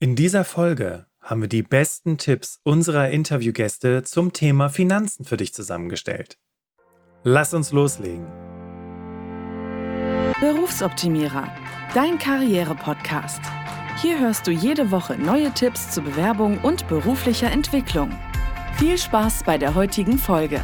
In dieser Folge haben wir die besten Tipps unserer Interviewgäste zum Thema Finanzen für dich zusammengestellt. Lass uns loslegen. Berufsoptimierer, dein Karriere-Podcast. Hier hörst du jede Woche neue Tipps zur Bewerbung und beruflicher Entwicklung. Viel Spaß bei der heutigen Folge.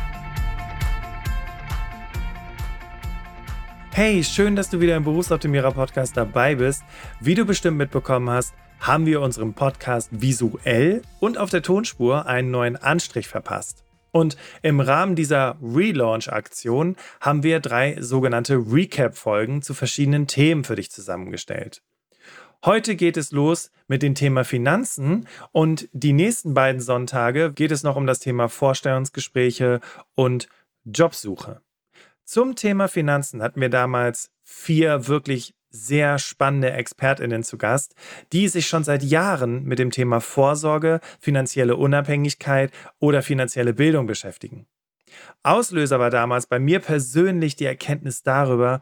Hey, schön, dass du wieder im Berufsoptimierer Podcast dabei bist. Wie du bestimmt mitbekommen hast, haben wir unserem Podcast visuell und auf der Tonspur einen neuen Anstrich verpasst. Und im Rahmen dieser Relaunch-Aktion haben wir drei sogenannte Recap-Folgen zu verschiedenen Themen für dich zusammengestellt. Heute geht es los mit dem Thema Finanzen und die nächsten beiden Sonntage geht es noch um das Thema Vorstellungsgespräche und Jobsuche. Zum Thema Finanzen hatten wir damals vier wirklich sehr spannende ExpertInnen zu Gast, die sich schon seit Jahren mit dem Thema Vorsorge, finanzielle Unabhängigkeit oder finanzielle Bildung beschäftigen. Auslöser war damals bei mir persönlich die Erkenntnis darüber,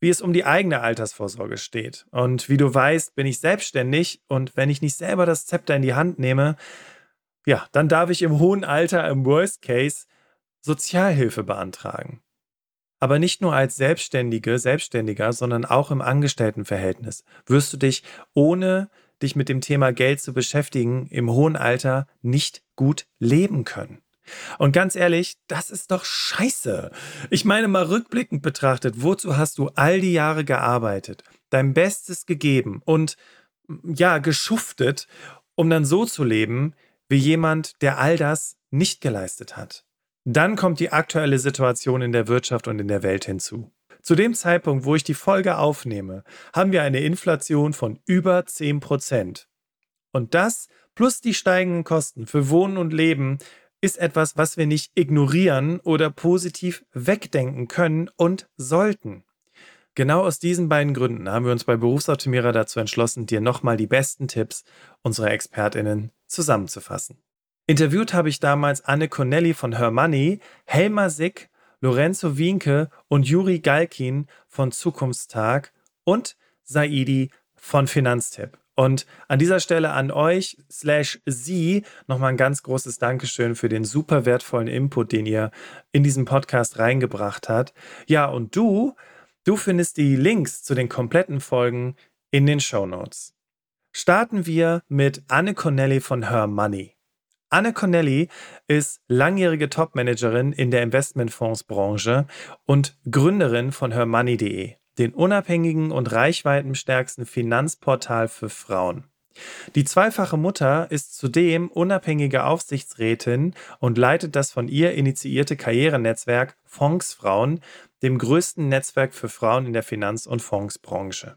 wie es um die eigene Altersvorsorge steht. Und wie du weißt, bin ich selbstständig und wenn ich nicht selber das Zepter in die Hand nehme, ja, dann darf ich im hohen Alter im Worst Case Sozialhilfe beantragen aber nicht nur als Selbstständige, Selbstständiger, sondern auch im Angestelltenverhältnis wirst du dich, ohne dich mit dem Thema Geld zu beschäftigen, im hohen Alter nicht gut leben können. Und ganz ehrlich, das ist doch scheiße. Ich meine mal rückblickend betrachtet, wozu hast du all die Jahre gearbeitet, dein Bestes gegeben und ja, geschuftet, um dann so zu leben, wie jemand, der all das nicht geleistet hat. Dann kommt die aktuelle Situation in der Wirtschaft und in der Welt hinzu. Zu dem Zeitpunkt, wo ich die Folge aufnehme, haben wir eine Inflation von über 10 Prozent. Und das plus die steigenden Kosten für Wohnen und Leben ist etwas, was wir nicht ignorieren oder positiv wegdenken können und sollten. Genau aus diesen beiden Gründen haben wir uns bei Berufsoptimierer dazu entschlossen, dir nochmal die besten Tipps unserer ExpertInnen zusammenzufassen. Interviewt habe ich damals Anne Connelly von Her Money, Helma Sick, Lorenzo Wienke und Juri Galkin von Zukunftstag und Saidi von Finanztipp. Und an dieser Stelle an euch slash sie nochmal ein ganz großes Dankeschön für den super wertvollen Input, den ihr in diesen Podcast reingebracht habt. Ja, und du, du findest die Links zu den kompletten Folgen in den Show Notes. Starten wir mit Anne Connelly von Her Money. Anne Connelly ist langjährige Topmanagerin in der Investmentfondsbranche und Gründerin von hermoney.de, den unabhängigen und reichweitenstärksten Finanzportal für Frauen. Die zweifache Mutter ist zudem unabhängige Aufsichtsrätin und leitet das von ihr initiierte Karrierenetzwerk Fondsfrauen, dem größten Netzwerk für Frauen in der Finanz- und Fondsbranche.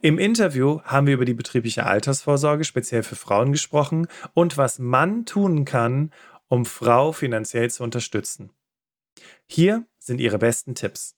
Im Interview haben wir über die betriebliche Altersvorsorge speziell für Frauen gesprochen und was man tun kann, um Frau finanziell zu unterstützen. Hier sind ihre besten Tipps.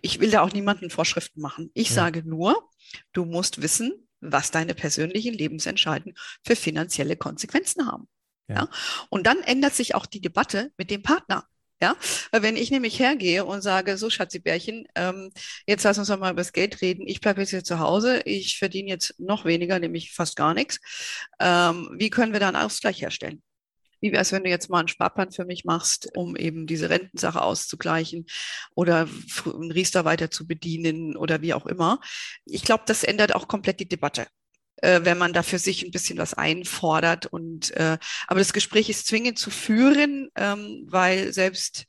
Ich will da auch niemanden Vorschriften machen. Ich ja. sage nur, du musst wissen, was deine persönlichen Lebensentscheidungen für finanzielle Konsequenzen haben. Ja. ja. Und dann ändert sich auch die Debatte mit dem Partner. Ja, wenn ich nämlich hergehe und sage, so Schatzibärchen, ähm, jetzt lass uns doch mal über das Geld reden. Ich bleibe jetzt hier zu Hause. Ich verdiene jetzt noch weniger, nämlich fast gar nichts. Ähm, wie können wir da einen Ausgleich herstellen? Wie wäre es, wenn du jetzt mal einen Sparplan für mich machst, um eben diese Rentensache auszugleichen oder einen Riester weiter zu bedienen oder wie auch immer? Ich glaube, das ändert auch komplett die Debatte äh, wenn man da für sich ein bisschen was einfordert. Und äh, aber das Gespräch ist zwingend zu führen, ähm, weil selbst,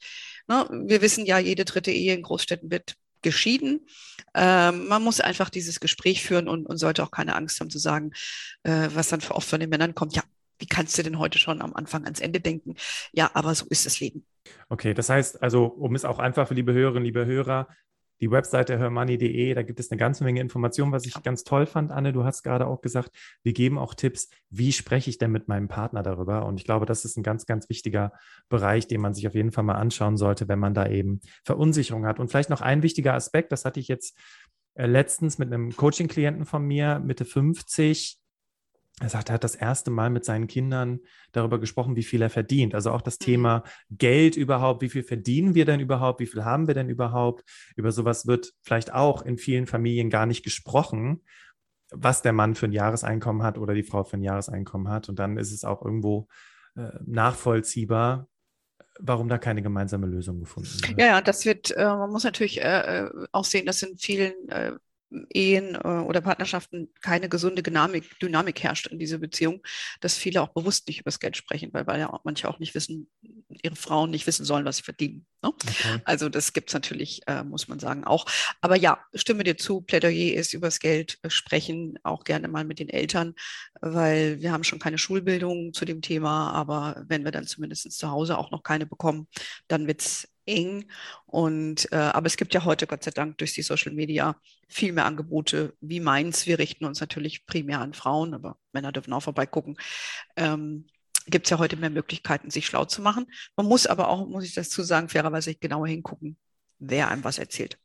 ne, wir wissen ja, jede dritte Ehe in Großstädten wird geschieden. Ähm, man muss einfach dieses Gespräch führen und, und sollte auch keine Angst haben zu sagen, äh, was dann oft von den Männern kommt, ja, wie kannst du denn heute schon am Anfang ans Ende denken? Ja, aber so ist das Leben. Okay, das heißt also, um es auch einfach für liebe Hörerinnen, liebe Hörer die Webseite hermoney.de, da gibt es eine ganze Menge Informationen, was ich ganz toll fand, Anne. Du hast gerade auch gesagt, wir geben auch Tipps, wie spreche ich denn mit meinem Partner darüber? Und ich glaube, das ist ein ganz, ganz wichtiger Bereich, den man sich auf jeden Fall mal anschauen sollte, wenn man da eben Verunsicherung hat. Und vielleicht noch ein wichtiger Aspekt, das hatte ich jetzt äh, letztens mit einem Coaching-Klienten von mir, Mitte 50, er sagt, er hat das erste Mal mit seinen Kindern darüber gesprochen, wie viel er verdient. Also auch das mhm. Thema Geld überhaupt, wie viel verdienen wir denn überhaupt, wie viel haben wir denn überhaupt. Über sowas wird vielleicht auch in vielen Familien gar nicht gesprochen, was der Mann für ein Jahreseinkommen hat oder die Frau für ein Jahreseinkommen hat. Und dann ist es auch irgendwo äh, nachvollziehbar, warum da keine gemeinsame Lösung gefunden wird. Ja, ja, das wird, äh, man muss natürlich äh, äh auch sehen, dass in vielen äh, Ehen äh, oder Partnerschaften keine gesunde Dynamik, Dynamik herrscht in dieser Beziehung, dass viele auch bewusst nicht über das Geld sprechen, weil, weil ja auch manche auch nicht wissen, ihre Frauen nicht wissen sollen, was sie verdienen. Ne? Okay. Also das gibt es natürlich, äh, muss man sagen, auch. Aber ja, stimme dir zu, Plädoyer ist über das Geld äh, sprechen, auch gerne mal mit den Eltern, weil wir haben schon keine Schulbildung zu dem Thema, aber wenn wir dann zumindest zu Hause auch noch keine bekommen, dann wird es eng. Und äh, aber es gibt ja heute Gott sei Dank durch die Social Media viel mehr Angebote wie meins. Wir richten uns natürlich primär an Frauen, aber Männer dürfen auch vorbeigucken. Ähm, gibt es ja heute mehr Möglichkeiten, sich schlau zu machen. Man muss aber auch, muss ich dazu sagen, fairerweise genauer hingucken, wer einem was erzählt.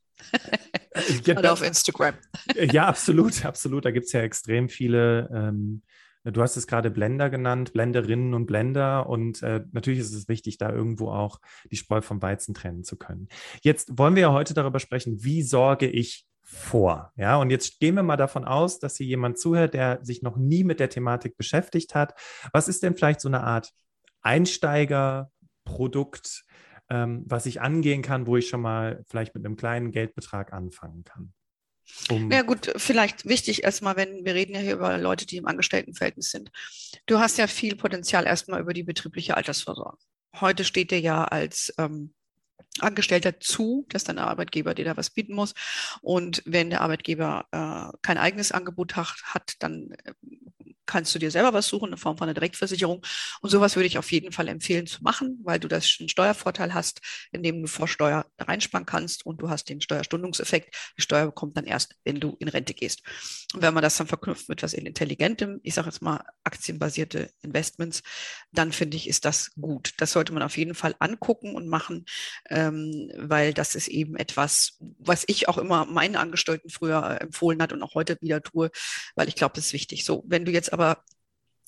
ja, Oder auf Instagram. ja, absolut, absolut. Da gibt es ja extrem viele ähm, Du hast es gerade Blender genannt, Blenderinnen und Blender. Und äh, natürlich ist es wichtig, da irgendwo auch die Spreu vom Weizen trennen zu können. Jetzt wollen wir ja heute darüber sprechen, wie sorge ich vor? Ja, und jetzt gehen wir mal davon aus, dass hier jemand zuhört, der sich noch nie mit der Thematik beschäftigt hat. Was ist denn vielleicht so eine Art Einsteigerprodukt, ähm, was ich angehen kann, wo ich schon mal vielleicht mit einem kleinen Geldbetrag anfangen kann? Um ja gut, vielleicht wichtig erstmal, wenn wir reden ja hier über Leute, die im Angestelltenverhältnis sind. Du hast ja viel Potenzial erstmal über die betriebliche Altersvorsorge. Heute steht dir ja als ähm, Angestellter zu, dass dein Arbeitgeber dir da was bieten muss. Und wenn der Arbeitgeber äh, kein eigenes Angebot hat, hat dann äh, kannst du dir selber was suchen in Form von einer Direktversicherung. Und sowas würde ich auf jeden Fall empfehlen zu machen, weil du das einen Steuervorteil hast, indem du vor Steuer reinsparen kannst und du hast den Steuerstundungseffekt. Die Steuer kommt dann erst, wenn du in Rente gehst. Und wenn man das dann verknüpft mit etwas Intelligentem, ich sage jetzt mal aktienbasierte Investments, dann finde ich, ist das gut. Das sollte man auf jeden Fall angucken und machen, ähm, weil das ist eben etwas, was ich auch immer meinen Angestellten früher empfohlen hat und auch heute wieder tue, weil ich glaube, das ist wichtig. So, wenn du jetzt aber aber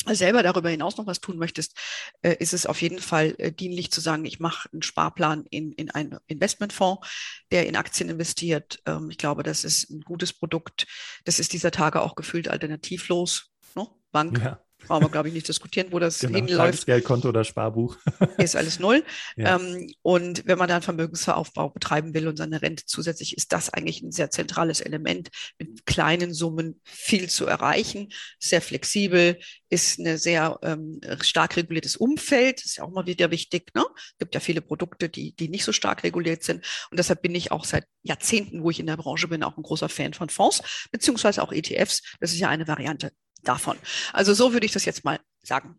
selber darüber hinaus noch was tun möchtest, äh, ist es auf jeden Fall äh, dienlich zu sagen, ich mache einen Sparplan in, in einen Investmentfonds, der in Aktien investiert. Ähm, ich glaube, das ist ein gutes Produkt. Das ist dieser Tage auch gefühlt alternativlos. Ne? Bank, ja brauchen wir, glaube ich, nicht diskutieren, wo das genau, hinläuft. Geldkonto oder Sparbuch. ist alles null. Ja. Ähm, und wenn man dann Vermögensaufbau betreiben will und seine Rente zusätzlich, ist das eigentlich ein sehr zentrales Element, mit kleinen Summen viel zu erreichen, sehr flexibel, ist ein sehr ähm, stark reguliertes Umfeld, ist ja auch mal wieder wichtig. Ne? Es gibt ja viele Produkte, die, die nicht so stark reguliert sind. Und deshalb bin ich auch seit Jahrzehnten, wo ich in der Branche bin, auch ein großer Fan von Fonds, beziehungsweise auch ETFs. Das ist ja eine Variante davon. Also so würde ich das jetzt mal sagen.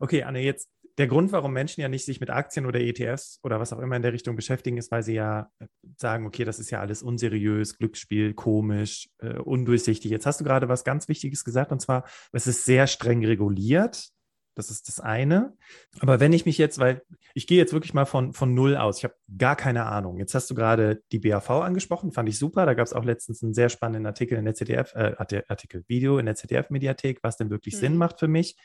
Okay, Anne, jetzt der Grund, warum Menschen ja nicht sich mit Aktien oder ETFs oder was auch immer in der Richtung beschäftigen, ist, weil sie ja sagen, okay, das ist ja alles unseriös, Glücksspiel, komisch, äh, undurchsichtig. Jetzt hast du gerade was ganz Wichtiges gesagt, und zwar, es ist sehr streng reguliert. Das ist das eine. Aber wenn ich mich jetzt, weil ich gehe jetzt wirklich mal von, von null aus, ich habe gar keine Ahnung. Jetzt hast du gerade die BAV angesprochen, fand ich super. Da gab es auch letztens einen sehr spannenden Artikel in der ZDF, äh, Artikel, Video in der ZDF-Mediathek, was denn wirklich mhm. Sinn macht für mich.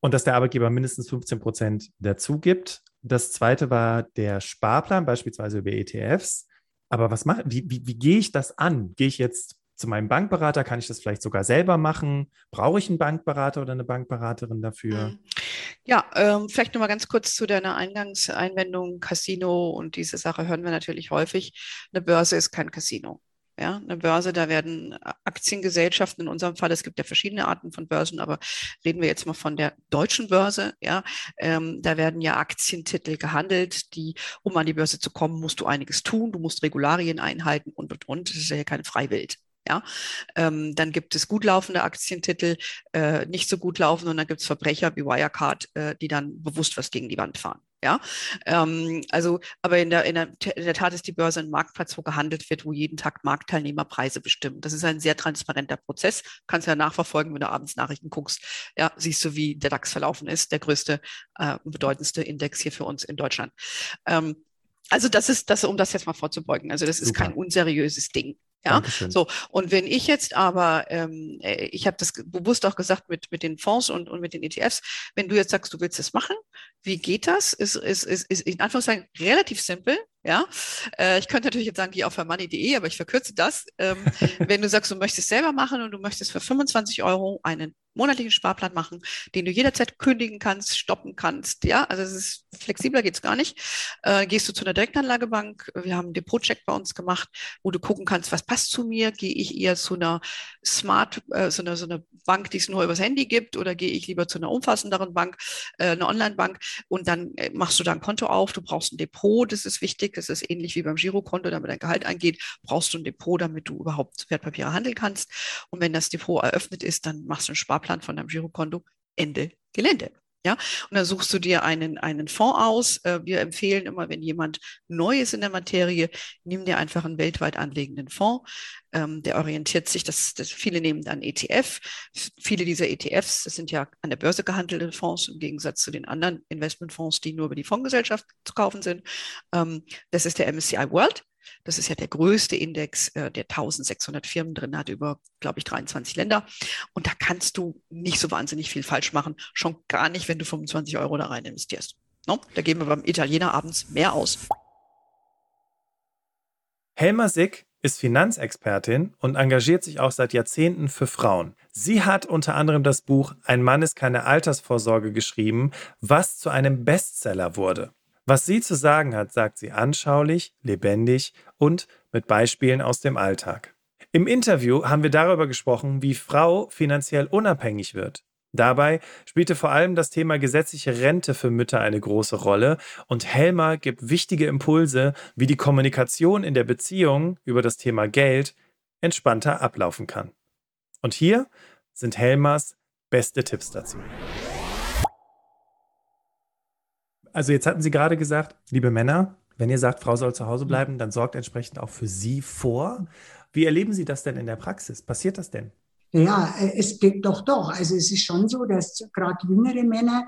Und dass der Arbeitgeber mindestens 15 Prozent dazu gibt. Das zweite war der Sparplan, beispielsweise über ETFs. Aber was mache, wie, wie, wie gehe ich das an? Gehe ich jetzt zu meinem Bankberater? Kann ich das vielleicht sogar selber machen? Brauche ich einen Bankberater oder eine Bankberaterin dafür? Mhm. Ja, ähm, vielleicht noch mal ganz kurz zu deiner Eingangseinwendung Casino und diese Sache hören wir natürlich häufig. Eine Börse ist kein Casino. Ja, eine Börse, da werden Aktiengesellschaften, in unserem Fall, es gibt ja verschiedene Arten von Börsen, aber reden wir jetzt mal von der deutschen Börse, ja, ähm, da werden ja Aktientitel gehandelt, die, um an die Börse zu kommen, musst du einiges tun, du musst Regularien einhalten und, und, und, das ist ja kein Freiwild. Ja, ähm, dann gibt es gut laufende Aktientitel, äh, nicht so gut laufen und dann gibt es Verbrecher wie Wirecard, äh, die dann bewusst was gegen die Wand fahren. Ja, ähm, also, aber in der, in, der, in der Tat ist die Börse ein Marktplatz, wo gehandelt wird, wo jeden Tag Marktteilnehmer Preise bestimmen. Das ist ein sehr transparenter Prozess. Kannst ja nachverfolgen, wenn du abends Nachrichten guckst. Ja, siehst du, wie der DAX verlaufen ist, der größte, äh, bedeutendste Index hier für uns in Deutschland. Ähm, also das ist das, um das jetzt mal vorzubeugen. Also das ist Super. kein unseriöses Ding. Ja, Dankeschön. so. Und wenn ich jetzt aber, ähm, äh, ich habe das bewusst auch gesagt mit, mit den Fonds und, und mit den ETFs, wenn du jetzt sagst, du willst das machen, wie geht das? Ist, ist, ist, ist in Anführungszeichen relativ simpel. Ja, äh, ich könnte natürlich jetzt sagen, geh auf money.de, aber ich verkürze das. Ähm, wenn du sagst, du möchtest selber machen und du möchtest für 25 Euro einen monatlichen Sparplan machen, den du jederzeit kündigen kannst, stoppen kannst. Ja, also es ist flexibler geht's gar nicht. Äh, gehst du zu einer Direktanlagebank. Wir haben einen Depotcheck bei uns gemacht, wo du gucken kannst, was passt zu mir. Gehe ich eher zu einer Smart, äh, so, einer, so einer Bank, die es nur übers Handy gibt, oder gehe ich lieber zu einer umfassenderen Bank, äh, einer Online-Bank und dann äh, machst du da ein Konto auf. Du brauchst ein Depot, das ist wichtig. Das ist ähnlich wie beim Girokonto, damit dein Gehalt eingeht, brauchst du ein Depot, damit du überhaupt Wertpapiere handeln kannst. Und wenn das Depot eröffnet ist, dann machst du einen Sparplan von deinem Girokonto, Ende Gelände. Ja, und dann suchst du dir einen, einen Fonds aus. Äh, wir empfehlen immer, wenn jemand neu ist in der Materie, nimm dir einfach einen weltweit anlegenden Fonds. Ähm, der orientiert sich, das, das, viele nehmen dann ETF. Viele dieser ETFs, das sind ja an der Börse gehandelte Fonds im Gegensatz zu den anderen Investmentfonds, die nur über die Fondsgesellschaft zu kaufen sind. Ähm, das ist der MSCI World. Das ist ja der größte Index, äh, der 1600 Firmen drin hat, über, glaube ich, 23 Länder. Und da kannst du nicht so wahnsinnig viel falsch machen. Schon gar nicht, wenn du 25 Euro da rein investierst. No? Da geben wir beim Italiener abends mehr aus. Helma Sick ist Finanzexpertin und engagiert sich auch seit Jahrzehnten für Frauen. Sie hat unter anderem das Buch Ein Mann ist keine Altersvorsorge geschrieben, was zu einem Bestseller wurde. Was sie zu sagen hat, sagt sie anschaulich, lebendig und mit Beispielen aus dem Alltag. Im Interview haben wir darüber gesprochen, wie Frau finanziell unabhängig wird. Dabei spielte vor allem das Thema gesetzliche Rente für Mütter eine große Rolle und Helma gibt wichtige Impulse, wie die Kommunikation in der Beziehung über das Thema Geld entspannter ablaufen kann. Und hier sind Helmas beste Tipps dazu. Also jetzt hatten Sie gerade gesagt, liebe Männer, wenn ihr sagt, Frau soll zu Hause bleiben, dann sorgt entsprechend auch für Sie vor. Wie erleben Sie das denn in der Praxis? Passiert das denn? Ja, es geht doch doch. Also es ist schon so, dass gerade jüngere Männer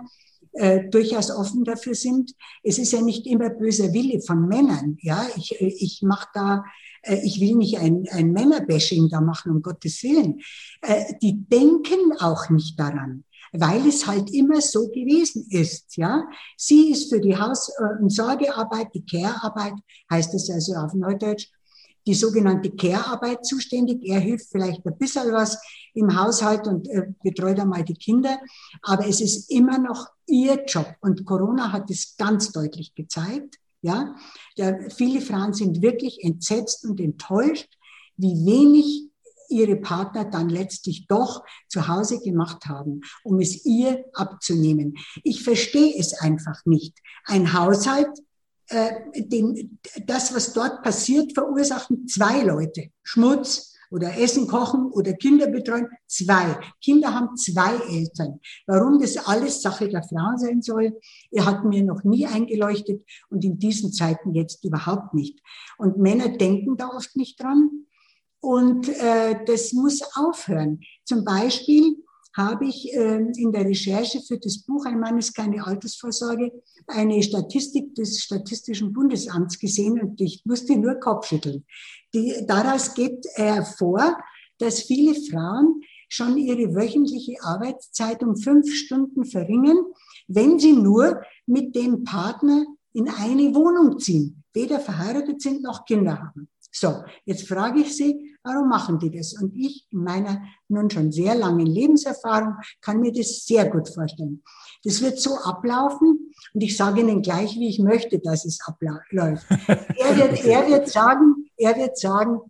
äh, durchaus offen dafür sind. Es ist ja nicht immer böser Wille von Männern. Ja, ich, ich mache da, äh, ich will nicht ein, ein Männerbashing da machen, um Gottes Willen. Äh, die denken auch nicht daran weil es halt immer so gewesen ist. Ja, sie ist für die Haus- und Sorgearbeit, die Care-Arbeit, heißt es also auf Neudeutsch, die sogenannte Care-Arbeit zuständig. Er hilft vielleicht ein bisschen was im Haushalt und äh, betreut einmal die Kinder, aber es ist immer noch ihr Job. Und Corona hat es ganz deutlich gezeigt. Ja, der, viele Frauen sind wirklich entsetzt und enttäuscht, wie wenig ihre Partner dann letztlich doch zu Hause gemacht haben, um es ihr abzunehmen. Ich verstehe es einfach nicht. Ein Haushalt, äh, den, das, was dort passiert, verursachen zwei Leute. Schmutz, oder Essen kochen oder Kinder betreuen. Zwei. Kinder haben zwei Eltern. Warum das alles Sache der Frau sein soll, er hat mir noch nie eingeleuchtet und in diesen Zeiten jetzt überhaupt nicht. Und Männer denken da oft nicht dran. Und äh, das muss aufhören. Zum Beispiel habe ich äh, in der Recherche für das Buch Ein Mann ist keine Altersvorsorge eine Statistik des Statistischen Bundesamts gesehen und ich musste nur Kopfschütteln. Die, daraus geht hervor, dass viele Frauen schon ihre wöchentliche Arbeitszeit um fünf Stunden verringern, wenn sie nur mit dem Partner in eine Wohnung ziehen, weder verheiratet sind noch Kinder haben. So, jetzt frage ich Sie, warum machen die das? Und ich in meiner nun schon sehr langen Lebenserfahrung kann mir das sehr gut vorstellen. Das wird so ablaufen und ich sage Ihnen gleich, wie ich möchte, dass es abläuft. er, wird, er wird sagen, er wird sagen,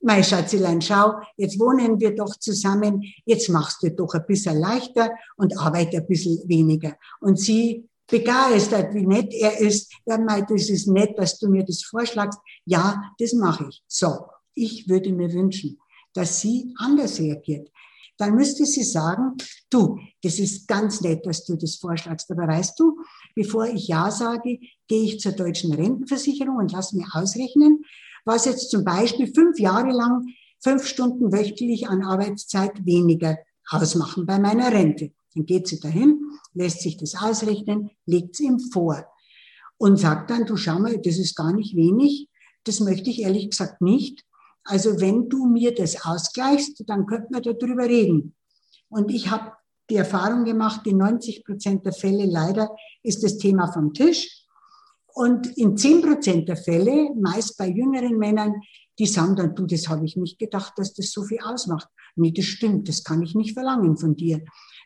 mein Schatzelein, schau, jetzt wohnen wir doch zusammen, jetzt machst du doch ein bisschen leichter und arbeite ein bisschen weniger. Und sie begeistert, wie nett er ist. Er meint, es ist nett, dass du mir das vorschlagst. Ja, das mache ich. So, ich würde mir wünschen, dass sie anders reagiert. Dann müsste sie sagen, du, das ist ganz nett, dass du das vorschlagst. Aber weißt du, bevor ich Ja sage, gehe ich zur deutschen Rentenversicherung und lass mir ausrechnen, was jetzt zum Beispiel fünf Jahre lang fünf Stunden wöchentlich an Arbeitszeit weniger ausmachen bei meiner Rente. Dann geht sie dahin, lässt sich das ausrechnen, legt es ihm vor und sagt dann, du schau mal, das ist gar nicht wenig, das möchte ich ehrlich gesagt nicht. Also wenn du mir das ausgleichst, dann könnten wir darüber reden. Und ich habe die Erfahrung gemacht, in 90 Prozent der Fälle leider ist das Thema vom Tisch. Und in 10 Prozent der Fälle, meist bei jüngeren Männern, die sagen dann, du, das habe ich nicht gedacht, dass das so viel ausmacht. Nee, das stimmt, das kann ich nicht verlangen von dir.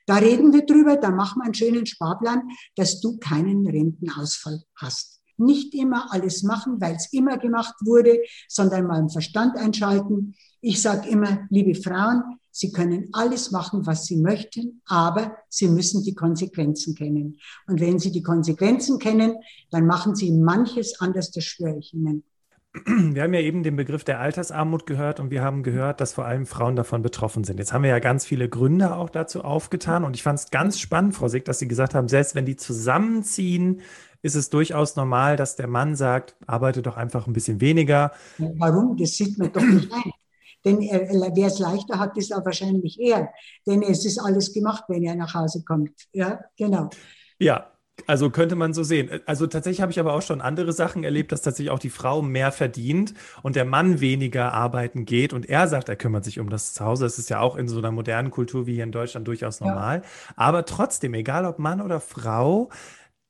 Da reden wir drüber, da machen wir einen schönen Sparplan, dass du keinen Rentenausfall hast. Nicht immer alles machen, weil es immer gemacht wurde, sondern mal im Verstand einschalten. Ich sage immer, liebe Frauen, Sie können alles machen, was Sie möchten, aber Sie müssen die Konsequenzen kennen. Und wenn Sie die Konsequenzen kennen, dann machen Sie manches anders, das schwöre ich Ihnen. Wir haben ja eben den Begriff der Altersarmut gehört und wir haben gehört, dass vor allem Frauen davon betroffen sind. Jetzt haben wir ja ganz viele Gründe auch dazu aufgetan und ich fand es ganz spannend, Frau Sick, dass Sie gesagt haben, selbst wenn die zusammenziehen, ist es durchaus normal, dass der Mann sagt, arbeite doch einfach ein bisschen weniger. Warum? Das sieht man doch nicht ein. Denn wer es leichter hat, ist auch wahrscheinlich er. Denn es ist alles gemacht, wenn er nach Hause kommt. Ja, genau. Ja, also könnte man so sehen. Also tatsächlich habe ich aber auch schon andere Sachen erlebt, dass tatsächlich auch die Frau mehr verdient und der Mann weniger arbeiten geht und er sagt, er kümmert sich um das Zuhause. Das ist ja auch in so einer modernen Kultur wie hier in Deutschland durchaus normal. Ja. Aber trotzdem, egal ob Mann oder Frau,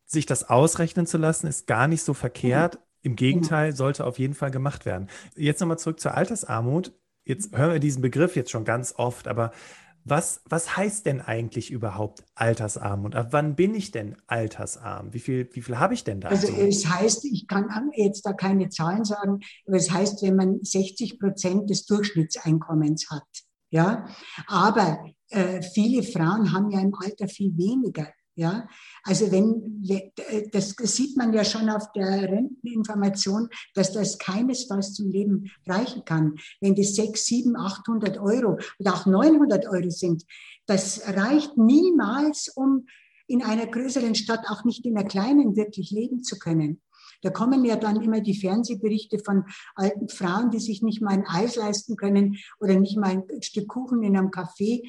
sich das ausrechnen zu lassen, ist gar nicht so verkehrt. Im Gegenteil, sollte auf jeden Fall gemacht werden. Jetzt nochmal zurück zur Altersarmut jetzt hören wir diesen Begriff jetzt schon ganz oft, aber was, was heißt denn eigentlich überhaupt altersarm und ab wann bin ich denn altersarm? Wie viel, wie viel habe ich denn da? Also es heißt, ich kann jetzt da keine Zahlen sagen, aber es heißt, wenn man 60 Prozent des Durchschnittseinkommens hat. Ja, aber äh, viele Frauen haben ja im Alter viel weniger. Ja, also wenn, das sieht man ja schon auf der Renteninformation, dass das keinesfalls zum Leben reichen kann. Wenn das 6, 7, 800 Euro oder auch 900 Euro sind, das reicht niemals, um in einer größeren Stadt, auch nicht in einer kleinen, wirklich leben zu können. Da kommen ja dann immer die Fernsehberichte von alten Frauen, die sich nicht mal ein Eis leisten können oder nicht mal ein Stück Kuchen in einem Café.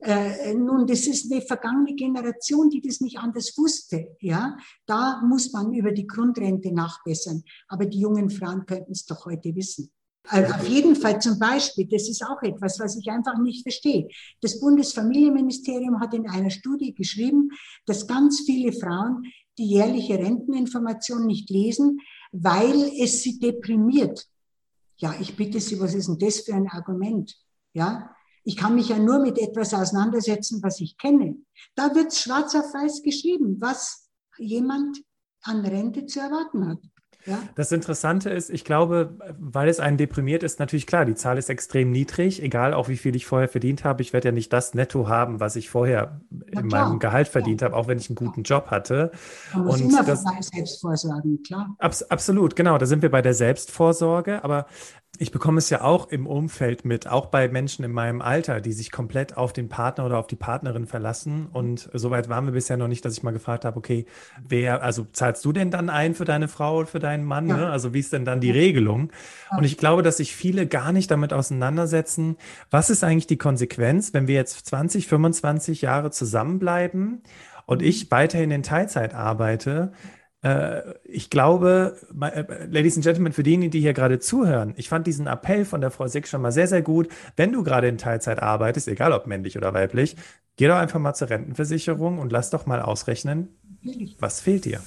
Äh, nun, das ist eine vergangene Generation, die das nicht anders wusste. Ja, da muss man über die Grundrente nachbessern. Aber die jungen Frauen könnten es doch heute wissen. Also auf jeden Fall zum Beispiel, das ist auch etwas, was ich einfach nicht verstehe. Das Bundesfamilienministerium hat in einer Studie geschrieben, dass ganz viele Frauen die jährliche Renteninformation nicht lesen, weil es sie deprimiert. Ja, ich bitte Sie, was ist denn das für ein Argument? Ja, ich kann mich ja nur mit etwas auseinandersetzen, was ich kenne. Da wird schwarz auf weiß geschrieben, was jemand an Rente zu erwarten hat. Ja. Das Interessante ist, ich glaube, weil es einen deprimiert, ist natürlich klar, die Zahl ist extrem niedrig, egal auch wie viel ich vorher verdient habe. Ich werde ja nicht das Netto haben, was ich vorher in meinem Gehalt verdient ja. habe, auch wenn ich einen guten Job hatte. Man muss Und immer das, Selbstvorsorgen, klar. Abs absolut, genau. Da sind wir bei der Selbstvorsorge. Aber ich bekomme es ja auch im Umfeld mit, auch bei Menschen in meinem Alter, die sich komplett auf den Partner oder auf die Partnerin verlassen. Und soweit waren wir bisher noch nicht, dass ich mal gefragt habe, okay, wer, also zahlst du denn dann ein für deine Frau oder für deinen Mann? Ja. Ne? Also wie ist denn dann die Regelung? Und ich glaube, dass sich viele gar nicht damit auseinandersetzen, was ist eigentlich die Konsequenz, wenn wir jetzt 20, 25 Jahre zusammenbleiben und ich weiterhin in Teilzeit arbeite? Äh, ich glaube, äh, Ladies and Gentlemen, für diejenigen, die hier gerade zuhören, ich fand diesen Appell von der Frau Sick schon mal sehr, sehr gut. Wenn du gerade in Teilzeit arbeitest, egal ob männlich oder weiblich, geh doch einfach mal zur Rentenversicherung und lass doch mal ausrechnen, was fehlt dir.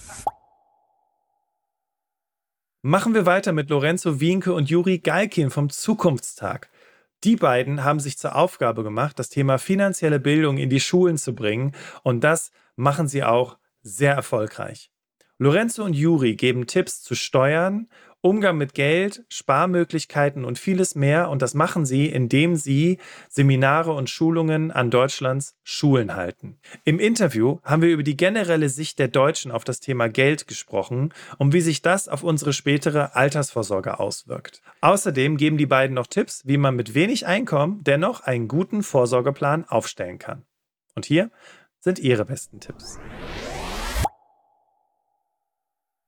Machen wir weiter mit Lorenzo Wienke und Juri Galkin vom Zukunftstag. Die beiden haben sich zur Aufgabe gemacht, das Thema finanzielle Bildung in die Schulen zu bringen und das machen sie auch sehr erfolgreich. Lorenzo und Juri geben Tipps zu Steuern, Umgang mit Geld, Sparmöglichkeiten und vieles mehr und das machen sie, indem sie Seminare und Schulungen an Deutschlands Schulen halten. Im Interview haben wir über die generelle Sicht der Deutschen auf das Thema Geld gesprochen und wie sich das auf unsere spätere Altersvorsorge auswirkt. Außerdem geben die beiden noch Tipps, wie man mit wenig Einkommen dennoch einen guten Vorsorgeplan aufstellen kann. Und hier sind ihre besten Tipps.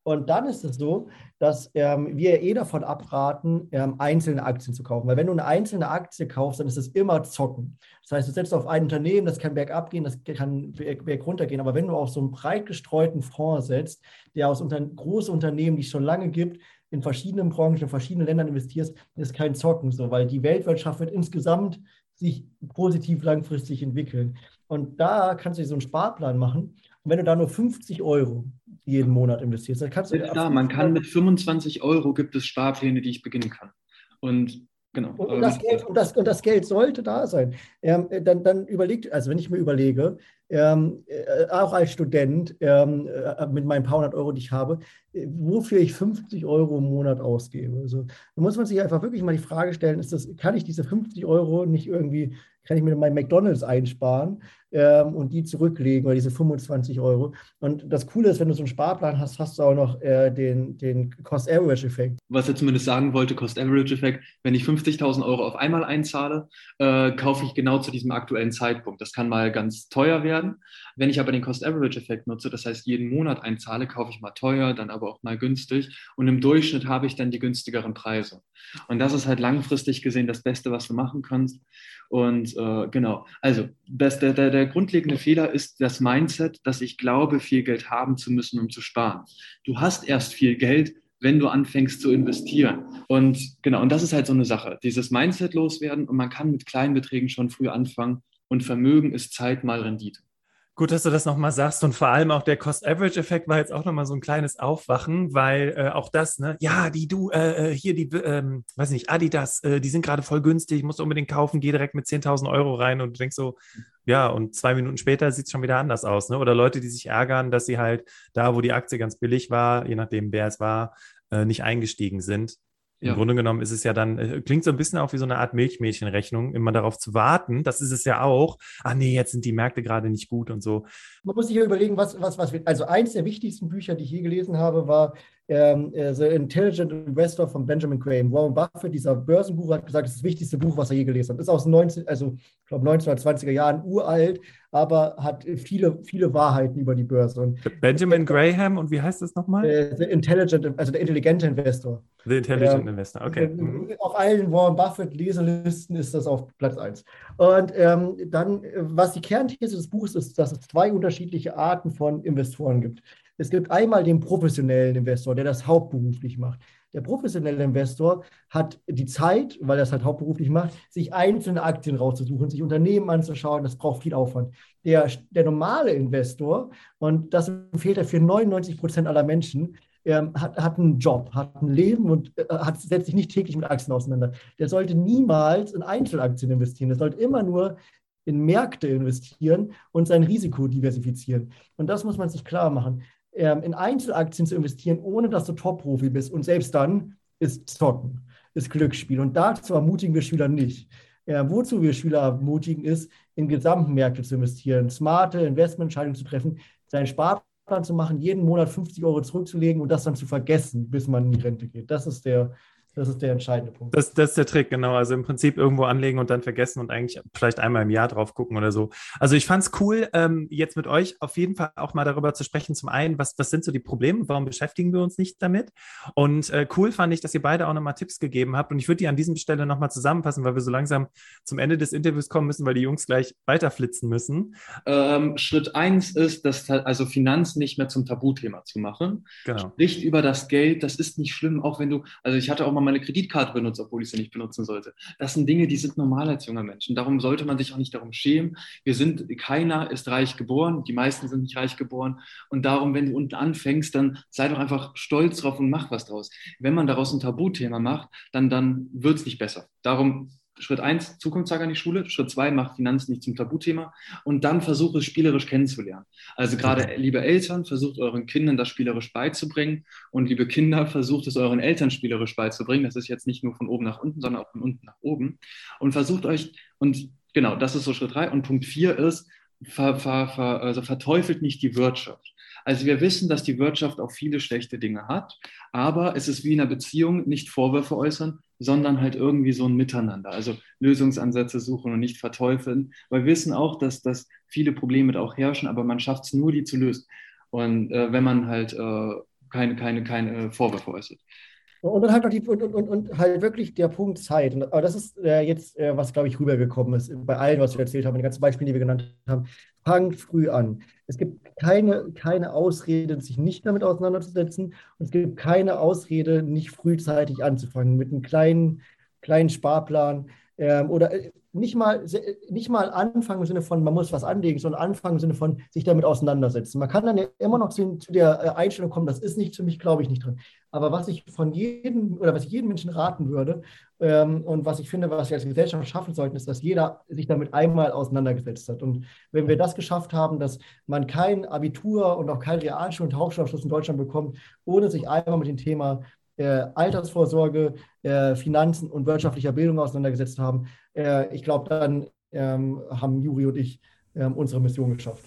Und dann ist es so, dass ähm, wir eh davon abraten, ähm, einzelne Aktien zu kaufen. Weil wenn du eine einzelne Aktie kaufst, dann ist es immer Zocken. Das heißt, du setzt auf ein Unternehmen, das kann bergab gehen, das kann berg, runtergehen. Aber wenn du auf so einen breit gestreuten Fonds setzt, der aus unter, große Unternehmen, die es schon lange gibt, in verschiedenen Branchen, in verschiedenen Ländern investierst, ist kein Zocken so, weil die Weltwirtschaft wird insgesamt sich positiv langfristig entwickeln. Und da kannst du dir so einen Sparplan machen. Und wenn du da nur 50 Euro jeden Monat investierst, dann kannst du. Ja, klar, man kann mit 25 Euro gibt es Sparpläne, die ich beginnen kann. Und Genau. Und, und, das Geld, und, das, und das Geld sollte da sein. Ähm, dann, dann überlegt, also wenn ich mir überlege, ähm, äh, auch als Student ähm, äh, mit meinen paar hundert Euro, die ich habe, äh, wofür ich 50 Euro im Monat ausgebe. Also da muss man sich einfach wirklich mal die Frage stellen, ist das, kann ich diese 50 Euro nicht irgendwie kann ich mir mein McDonalds einsparen ähm, und die zurücklegen oder diese 25 Euro. Und das Coole ist, wenn du so einen Sparplan hast, hast du auch noch den, den Cost-Average-Effekt. Was er zumindest sagen wollte, Cost-Average-Effekt, wenn ich 50.000 Euro auf einmal einzahle, kaufe ich genau zu diesem aktuellen Zeitpunkt. Das kann mal ganz teuer werden. Wenn ich aber den Cost-Average-Effekt nutze, das heißt jeden Monat einzahle, kaufe ich mal teuer, dann aber auch mal günstig. Und im Durchschnitt habe ich dann die günstigeren Preise. Und das ist halt langfristig gesehen das Beste, was du machen kannst. Und äh, genau, also das, der, der, der grundlegende Fehler ist das Mindset, dass ich glaube, viel Geld haben zu müssen, um zu sparen. Du hast erst viel Geld, wenn du anfängst zu investieren. Und genau, und das ist halt so eine Sache, dieses Mindset loswerden und man kann mit kleinen Beträgen schon früh anfangen und Vermögen ist Zeit mal Rendite. Gut, dass du das nochmal sagst und vor allem auch der Cost-Average-Effekt war jetzt auch nochmal so ein kleines Aufwachen, weil äh, auch das, ne, ja, die du, äh, äh hier die, ähm, weiß nicht, Adidas, äh, die sind gerade voll günstig, musst du unbedingt kaufen, geh direkt mit 10.000 Euro rein und denkst so, ja, und zwei Minuten später sieht es schon wieder anders aus, ne? Oder Leute, die sich ärgern, dass sie halt da, wo die Aktie ganz billig war, je nachdem wer es war, äh, nicht eingestiegen sind. Im ja. Grunde genommen ist es ja dann, äh, klingt so ein bisschen auch wie so eine Art Milchmädchenrechnung, immer darauf zu warten. Das ist es ja auch. Ah nee, jetzt sind die Märkte gerade nicht gut und so. Man muss sich ja überlegen, was, was, was, also eins der wichtigsten Bücher, die ich je gelesen habe, war ähm, äh, The Intelligent Investor von Benjamin Graham. Warren Buffett, dieser Börsenbuch, hat gesagt, das ist das wichtigste Buch, was er je gelesen hat. Ist aus 19, also ich glaube 1920er Jahren, uralt, aber hat viele, viele Wahrheiten über die Börse. Und Benjamin Graham und wie heißt das nochmal? Äh, the Intelligent, also der intelligente Investor. The Intelligent ähm, Investor, okay. Mhm. Auf allen Warren Buffett Leselisten ist das auf Platz 1. Und ähm, dann, was die Kernthese des Buches ist, dass es zwei unterschiedliche Arten von Investoren gibt. Es gibt einmal den professionellen Investor, der das hauptberuflich macht. Der professionelle Investor hat die Zeit, weil er es halt hauptberuflich macht, sich einzelne Aktien rauszusuchen, sich Unternehmen anzuschauen. Das braucht viel Aufwand. Der, der normale Investor, und das empfiehlt er für 99 Prozent aller Menschen, ähm, hat, hat einen Job, hat ein Leben und äh, hat, setzt sich nicht täglich mit Aktien auseinander. Der sollte niemals in Einzelaktien investieren. Der sollte immer nur in Märkte investieren und sein Risiko diversifizieren. Und das muss man sich klar machen ähm, in Einzelaktien zu investieren, ohne dass du Top-Profi bist. Und selbst dann ist Zocken, ist Glücksspiel. Und dazu ermutigen wir Schüler nicht. Äh, wozu wir Schüler ermutigen, ist, in gesamten Märkte zu investieren, smarte Investmententscheidungen zu treffen, seinen Sparplan zu machen, jeden Monat 50 Euro zurückzulegen und das dann zu vergessen, bis man in die Rente geht. Das ist der, das ist der entscheidende Punkt. Das, das, ist der Trick, genau. Also im Prinzip irgendwo anlegen und dann vergessen und eigentlich vielleicht einmal im Jahr drauf gucken oder so. Also ich fand es cool, ähm, jetzt mit euch auf jeden Fall auch mal darüber zu sprechen. Zum einen, was, was sind so die Probleme? Warum beschäftigen wir uns nicht damit? Und äh, cool fand ich, dass ihr beide auch nochmal Tipps gegeben habt. Und ich würde die an diesem Stelle nochmal zusammenfassen, weil wir so langsam zum Ende des Interviews kommen müssen, weil die Jungs gleich weiterflitzen müssen. Ähm, Schritt eins ist, dass also Finanz nicht mehr zum Tabuthema zu machen. Genau. Spricht über das Geld. Das ist nicht schlimm, auch wenn du, also ich hatte auch mal meine Kreditkarte benutzt, obwohl ich sie nicht benutzen sollte. Das sind Dinge, die sind normal als junger Mensch. Und darum sollte man sich auch nicht darum schämen. Wir sind, keiner ist reich geboren, die meisten sind nicht reich geboren. Und darum, wenn du unten anfängst, dann sei doch einfach stolz drauf und mach was draus. Wenn man daraus ein Tabuthema macht, dann, dann wird es nicht besser. Darum Schritt eins, Zukunftstag an die Schule. Schritt zwei, mach Finanzen nicht zum Tabuthema. Und dann versuche es spielerisch kennenzulernen. Also gerade liebe Eltern, versucht euren Kindern das spielerisch beizubringen. Und liebe Kinder, versucht es euren Eltern spielerisch beizubringen. Das ist jetzt nicht nur von oben nach unten, sondern auch von unten nach oben. Und versucht euch, und genau, das ist so Schritt drei. Und Punkt vier ist, ver, ver, ver, also verteufelt nicht die Wirtschaft. Also wir wissen, dass die Wirtschaft auch viele schlechte Dinge hat, aber es ist wie in einer Beziehung nicht Vorwürfe äußern, sondern halt irgendwie so ein Miteinander. Also Lösungsansätze suchen und nicht verteufeln, weil wir wissen auch, dass, dass viele Probleme auch herrschen, aber man schafft es nur, die zu lösen. Und äh, wenn man halt äh, keine, keine, keine Vorwürfe äußert. Und dann halt noch die, und, und, und halt wirklich der Punkt Zeit. Und, aber das ist äh, jetzt, äh, was, glaube ich, rübergekommen ist bei allen, was wir erzählt haben, den ganzen Beispielen, die wir genannt haben. Fangt früh an. Es gibt keine, keine Ausrede, sich nicht damit auseinanderzusetzen. Und es gibt keine Ausrede, nicht frühzeitig anzufangen mit einem kleinen, kleinen Sparplan. Ähm, oder äh, nicht mal, nicht mal anfangen im Sinne von, man muss was anlegen, sondern anfangen im Sinne von sich damit auseinandersetzen. Man kann dann ja immer noch zu, zu der äh, Einstellung kommen, das ist nicht für mich, glaube ich nicht drin. Aber was ich von jedem oder was ich jedem Menschen raten würde ähm, und was ich finde, was wir als Gesellschaft schaffen sollten, ist, dass jeder sich damit einmal auseinandergesetzt hat. Und wenn wir das geschafft haben, dass man kein Abitur und auch kein Realschul- und Hauptschulabschluss in Deutschland bekommt, ohne sich einmal mit dem Thema Altersvorsorge, äh, Finanzen und wirtschaftlicher Bildung auseinandergesetzt haben, äh, ich glaube, dann ähm, haben Juri und ich ähm, unsere Mission geschafft.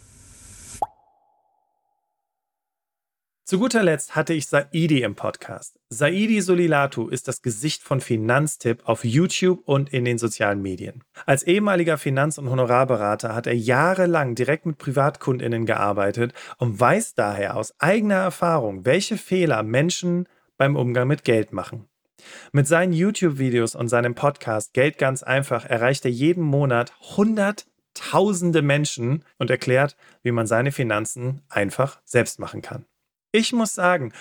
Zu guter Letzt hatte ich Saidi im Podcast. Saidi Solilatu ist das Gesicht von Finanztipp auf YouTube und in den sozialen Medien. Als ehemaliger Finanz- und Honorarberater hat er jahrelang direkt mit Privatkundinnen gearbeitet und weiß daher aus eigener Erfahrung, welche Fehler Menschen beim Umgang mit Geld machen. Mit seinen YouTube-Videos und seinem Podcast Geld ganz einfach erreicht er jeden Monat hunderttausende Menschen und erklärt, wie man seine Finanzen einfach selbst machen kann. Ich muss sagen,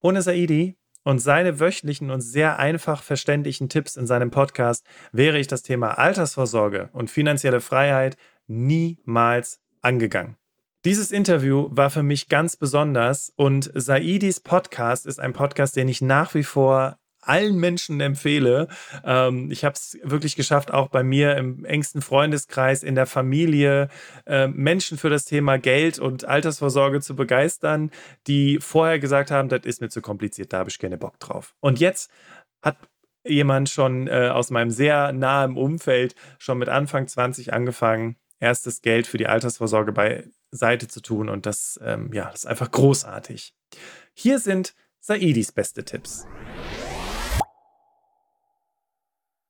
ohne Saidi und seine wöchentlichen und sehr einfach verständlichen Tipps in seinem Podcast wäre ich das Thema Altersvorsorge und finanzielle Freiheit niemals angegangen. Dieses Interview war für mich ganz besonders und Saidis Podcast ist ein Podcast, den ich nach wie vor allen Menschen empfehle. Ähm, ich habe es wirklich geschafft, auch bei mir im engsten Freundeskreis, in der Familie, äh, Menschen für das Thema Geld und Altersvorsorge zu begeistern, die vorher gesagt haben, das ist mir zu kompliziert, da habe ich keine Bock drauf. Und jetzt hat jemand schon äh, aus meinem sehr nahen Umfeld schon mit Anfang 20 angefangen, erstes Geld für die Altersvorsorge beiseite zu tun. Und das, ähm, ja, das ist einfach großartig. Hier sind Saidis beste Tipps.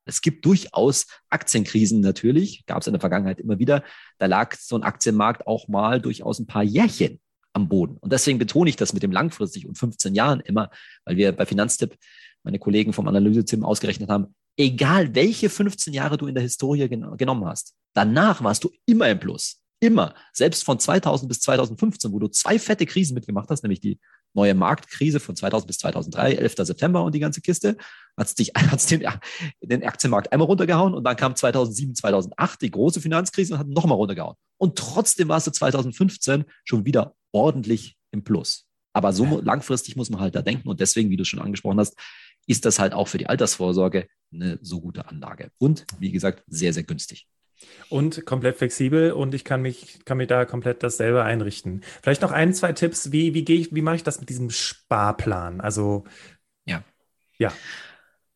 Es gibt durchaus Aktienkrisen natürlich, gab es in der Vergangenheit immer wieder. Da lag so ein Aktienmarkt auch mal durchaus ein paar Jährchen am Boden. Und deswegen betone ich das mit dem langfristig und 15 Jahren immer, weil wir bei Finanztipp, meine Kollegen vom Analyseteam ausgerechnet haben, egal welche 15 Jahre du in der Historie gen genommen hast, danach warst du immer im Plus. Immer. Selbst von 2000 bis 2015, wo du zwei fette Krisen mitgemacht hast, nämlich die neue Marktkrise von 2000 bis 2003, 11. September und die ganze Kiste, hat es den, den Aktienmarkt einmal runtergehauen und dann kam 2007, 2008 die große Finanzkrise und hat nochmal runtergehauen. Und trotzdem warst du 2015 schon wieder ordentlich im Plus. Aber so langfristig muss man halt da denken und deswegen, wie du schon angesprochen hast, ist das halt auch für die Altersvorsorge eine so gute Anlage. Und wie gesagt, sehr, sehr günstig. Und komplett flexibel und ich kann mich, kann mir da komplett das selber einrichten. Vielleicht noch ein, zwei Tipps, wie, wie gehe ich, wie mache ich das mit diesem Sparplan? Also ja. Ja.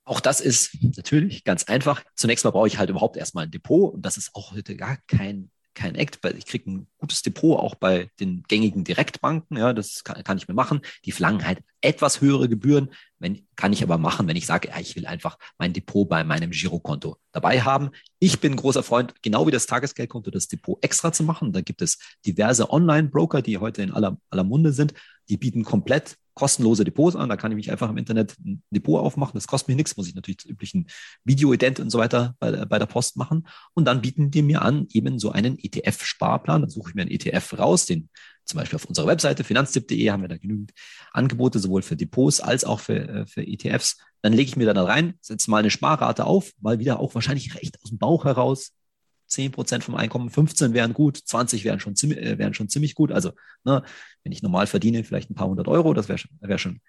Auch das ist natürlich ganz einfach. Zunächst mal brauche ich halt überhaupt erstmal ein Depot und das ist auch heute gar kein kein Act, weil ich kriege ein gutes Depot auch bei den gängigen Direktbanken. Ja, das kann, kann ich mir machen. Die verlangen halt etwas höhere Gebühren. Wenn, kann ich aber machen, wenn ich sage, ja, ich will einfach mein Depot bei meinem Girokonto dabei haben. Ich bin großer Freund, genau wie das Tagesgeldkonto, das Depot extra zu machen. Da gibt es diverse Online-Broker, die heute in aller, aller Munde sind. Die bieten komplett kostenlose Depots an. Da kann ich mich einfach im Internet ein Depot aufmachen. Das kostet mir nichts, muss ich natürlich das üblichen Video-Ident und so weiter bei, bei, der Post machen. Und dann bieten die mir an, eben so einen ETF-Sparplan. Dann suche ich mir einen ETF raus, den zum Beispiel auf unserer Webseite finanztipp.de haben wir da genügend Angebote, sowohl für Depots als auch für, äh, für ETFs. Dann lege ich mir da rein, setze mal eine Sparrate auf, mal wieder auch wahrscheinlich recht aus dem Bauch heraus, 10 Prozent vom Einkommen, 15 wären gut, 20 wären schon ziemlich, äh, wären schon ziemlich gut. Also, ne, wenn ich normal verdiene, vielleicht ein paar hundert Euro, das wäre schon, wär schon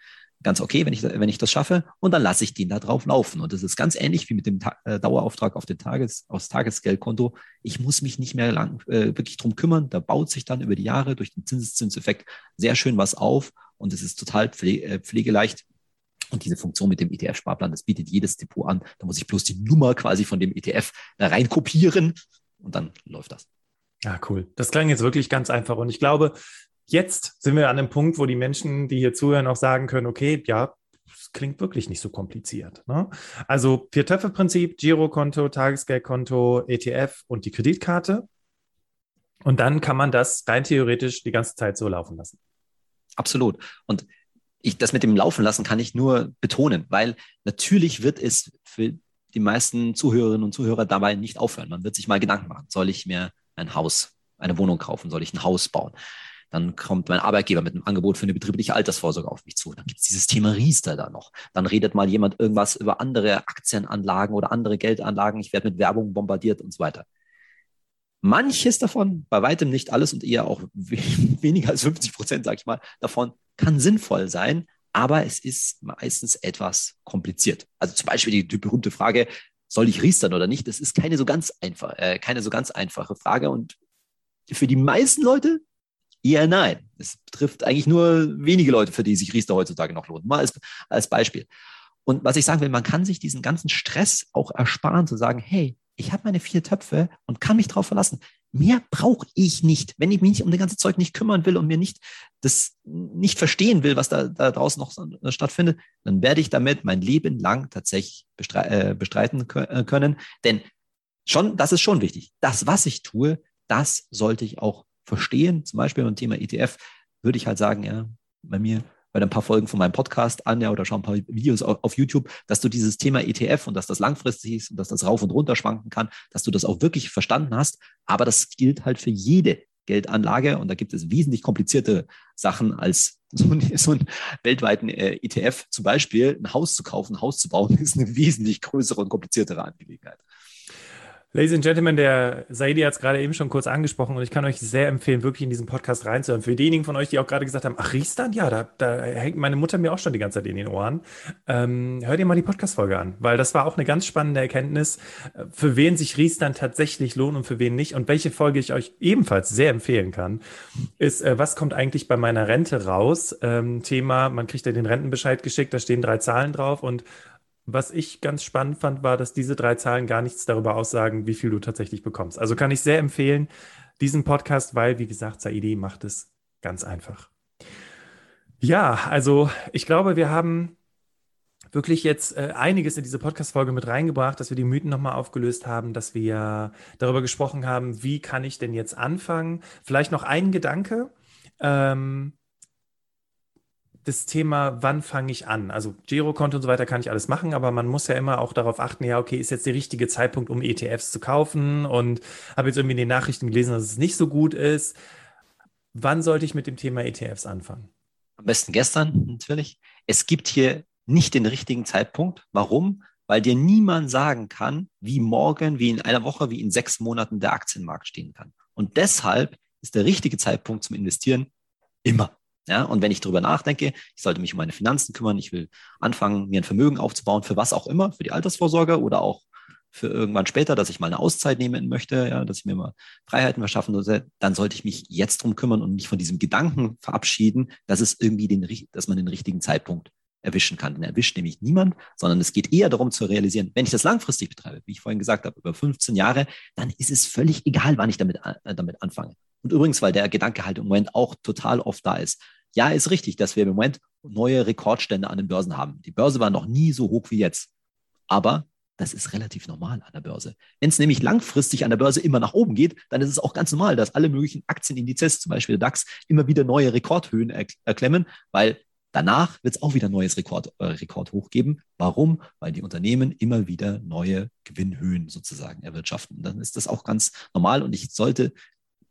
ganz okay, wenn ich, wenn ich das schaffe. Und dann lasse ich den da drauf laufen. Und das ist ganz ähnlich wie mit dem Ta äh, Dauerauftrag auf den Tages, aufs Tagesgeldkonto. Ich muss mich nicht mehr lang äh, wirklich drum kümmern. Da baut sich dann über die Jahre durch den Zinseszinseffekt sehr schön was auf. Und es ist total pfle äh, pflegeleicht und diese Funktion mit dem ETF-Sparplan, das bietet jedes Depot an. Da muss ich bloß die Nummer quasi von dem ETF da rein kopieren und dann läuft das. Ja, cool. Das klang jetzt wirklich ganz einfach. Und ich glaube, jetzt sind wir an einem Punkt, wo die Menschen, die hier zuhören, auch sagen können, okay, ja, das klingt wirklich nicht so kompliziert. Ne? Also Vier-Töpfe-Prinzip, Girokonto, Tagesgeldkonto, ETF und die Kreditkarte. Und dann kann man das rein theoretisch die ganze Zeit so laufen lassen. Absolut. Und ich, das mit dem Laufen lassen kann ich nur betonen, weil natürlich wird es für die meisten Zuhörerinnen und Zuhörer dabei nicht aufhören. Man wird sich mal Gedanken machen, soll ich mir ein Haus, eine Wohnung kaufen, soll ich ein Haus bauen? Dann kommt mein Arbeitgeber mit einem Angebot für eine betriebliche Altersvorsorge auf mich zu. Dann gibt es dieses Thema Riester da noch. Dann redet mal jemand irgendwas über andere Aktienanlagen oder andere Geldanlagen. Ich werde mit Werbung bombardiert und so weiter. Manches davon, bei weitem nicht alles und eher auch weniger als 50 Prozent, sage ich mal, davon kann sinnvoll sein, aber es ist meistens etwas kompliziert. Also zum Beispiel die, die berühmte Frage, soll ich riestern oder nicht? Das ist keine so ganz einfach, äh, keine so ganz einfache Frage und für die meisten Leute eher nein. Es betrifft eigentlich nur wenige Leute, für die sich Riester heutzutage noch lohnt. Mal als, als Beispiel. Und was ich sagen will, man kann sich diesen ganzen Stress auch ersparen, zu sagen, hey, ich habe meine vier Töpfe und kann mich darauf verlassen. Mehr brauche ich nicht. Wenn ich mich nicht um das ganze Zeug nicht kümmern will und mir nicht das nicht verstehen will, was da, da draußen noch stattfindet, dann werde ich damit mein Leben lang tatsächlich äh, bestreiten äh, können. Denn schon, das ist schon wichtig. Das, was ich tue, das sollte ich auch verstehen. Zum Beispiel beim Thema ETF würde ich halt sagen, ja, bei mir bei ein paar Folgen von meinem Podcast an, ja, oder schau ein paar Videos auf, auf, YouTube, dass du dieses Thema ETF und dass das langfristig ist und dass das rauf und runter schwanken kann, dass du das auch wirklich verstanden hast. Aber das gilt halt für jede Geldanlage und da gibt es wesentlich komplizierte Sachen als so, ein, so einen weltweiten äh, ETF. Zum Beispiel ein Haus zu kaufen, ein Haus zu bauen, ist eine wesentlich größere und kompliziertere Angelegenheit. Ladies and Gentlemen, der Saidi hat es gerade eben schon kurz angesprochen und ich kann euch sehr empfehlen, wirklich in diesen Podcast reinzuhören. Für diejenigen von euch, die auch gerade gesagt haben, ach, Riesland, ja, da, da hängt meine Mutter mir auch schon die ganze Zeit in den Ohren. Ähm, hört ihr mal die Podcast-Folge an, weil das war auch eine ganz spannende Erkenntnis, für wen sich Riesland tatsächlich lohnt und für wen nicht. Und welche Folge ich euch ebenfalls sehr empfehlen kann, ist, äh, was kommt eigentlich bei meiner Rente raus? Ähm, Thema, man kriegt ja den Rentenbescheid geschickt, da stehen drei Zahlen drauf und was ich ganz spannend fand, war, dass diese drei Zahlen gar nichts darüber aussagen, wie viel du tatsächlich bekommst. Also kann ich sehr empfehlen, diesen Podcast, weil, wie gesagt, Saidi macht es ganz einfach. Ja, also ich glaube, wir haben wirklich jetzt äh, einiges in diese Podcast-Folge mit reingebracht, dass wir die Mythen nochmal aufgelöst haben, dass wir darüber gesprochen haben, wie kann ich denn jetzt anfangen. Vielleicht noch ein Gedanke. Ähm, das Thema, wann fange ich an? Also Girokonto und so weiter kann ich alles machen, aber man muss ja immer auch darauf achten, ja, okay, ist jetzt der richtige Zeitpunkt, um ETFs zu kaufen und habe jetzt irgendwie in den Nachrichten gelesen, dass es nicht so gut ist. Wann sollte ich mit dem Thema ETFs anfangen? Am besten gestern natürlich. Es gibt hier nicht den richtigen Zeitpunkt. Warum? Weil dir niemand sagen kann, wie morgen, wie in einer Woche, wie in sechs Monaten der Aktienmarkt stehen kann. Und deshalb ist der richtige Zeitpunkt zum Investieren immer. Ja, und wenn ich darüber nachdenke, ich sollte mich um meine Finanzen kümmern, ich will anfangen, mir ein Vermögen aufzubauen, für was auch immer, für die Altersvorsorge oder auch für irgendwann später, dass ich mal eine Auszeit nehmen möchte, ja, dass ich mir mal Freiheiten verschaffen sollte, dann sollte ich mich jetzt drum kümmern und mich von diesem Gedanken verabschieden, dass es irgendwie den, dass man den richtigen Zeitpunkt erwischen kann. Den erwischt nämlich niemand, sondern es geht eher darum zu realisieren, wenn ich das langfristig betreibe, wie ich vorhin gesagt habe, über 15 Jahre, dann ist es völlig egal, wann ich damit, äh, damit anfange. Und übrigens, weil der Gedanke halt im Moment auch total oft da ist. Ja, ist richtig, dass wir im Moment neue Rekordstände an den Börsen haben. Die Börse war noch nie so hoch wie jetzt. Aber das ist relativ normal an der Börse. Wenn es nämlich langfristig an der Börse immer nach oben geht, dann ist es auch ganz normal, dass alle möglichen Aktienindizes, zum Beispiel der DAX, immer wieder neue Rekordhöhen erklemmen, weil danach wird es auch wieder neues Rekord, äh, Rekordhoch geben. Warum? Weil die Unternehmen immer wieder neue Gewinnhöhen sozusagen erwirtschaften. Dann ist das auch ganz normal und ich sollte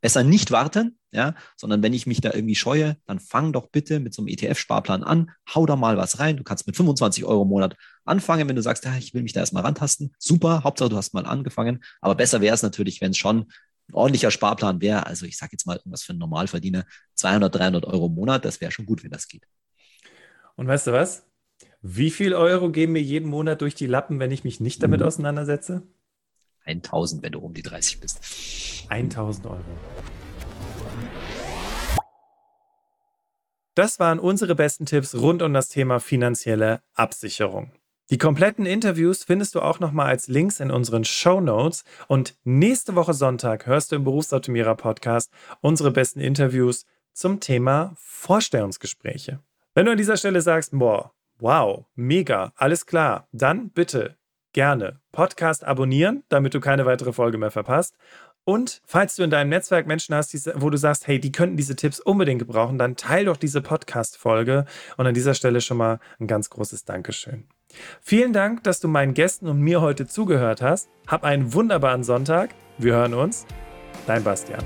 besser nicht warten, ja, sondern wenn ich mich da irgendwie scheue, dann fang doch bitte mit so einem ETF-Sparplan an, hau da mal was rein. Du kannst mit 25 Euro im Monat anfangen, wenn du sagst, ja, ich will mich da erstmal rantasten. Super, Hauptsache du hast mal angefangen. Aber besser wäre es natürlich, wenn es schon ein ordentlicher Sparplan wäre. Also ich sage jetzt mal irgendwas für einen Normalverdiener, 200, 300 Euro im Monat, das wäre schon gut, wenn das geht. Und weißt du was? Wie viel Euro gehen mir jeden Monat durch die Lappen, wenn ich mich nicht damit mhm. auseinandersetze? 1000, wenn du um die 30 bist. 1000 Euro. Das waren unsere besten Tipps rund um das Thema finanzielle Absicherung. Die kompletten Interviews findest du auch nochmal als Links in unseren Show Notes. Und nächste Woche Sonntag hörst du im Berufsoptimierer Podcast unsere besten Interviews zum Thema Vorstellungsgespräche. Wenn du an dieser Stelle sagst, boah, wow, mega, alles klar, dann bitte gerne Podcast abonnieren, damit du keine weitere Folge mehr verpasst Und falls du in deinem Netzwerk Menschen hast, wo du sagst, hey, die könnten diese Tipps unbedingt gebrauchen, dann teil doch diese Podcast-Folge. Und an dieser Stelle schon mal ein ganz großes Dankeschön. Vielen Dank, dass du meinen Gästen und mir heute zugehört hast. Hab einen wunderbaren Sonntag. Wir hören uns. Dein Bastian.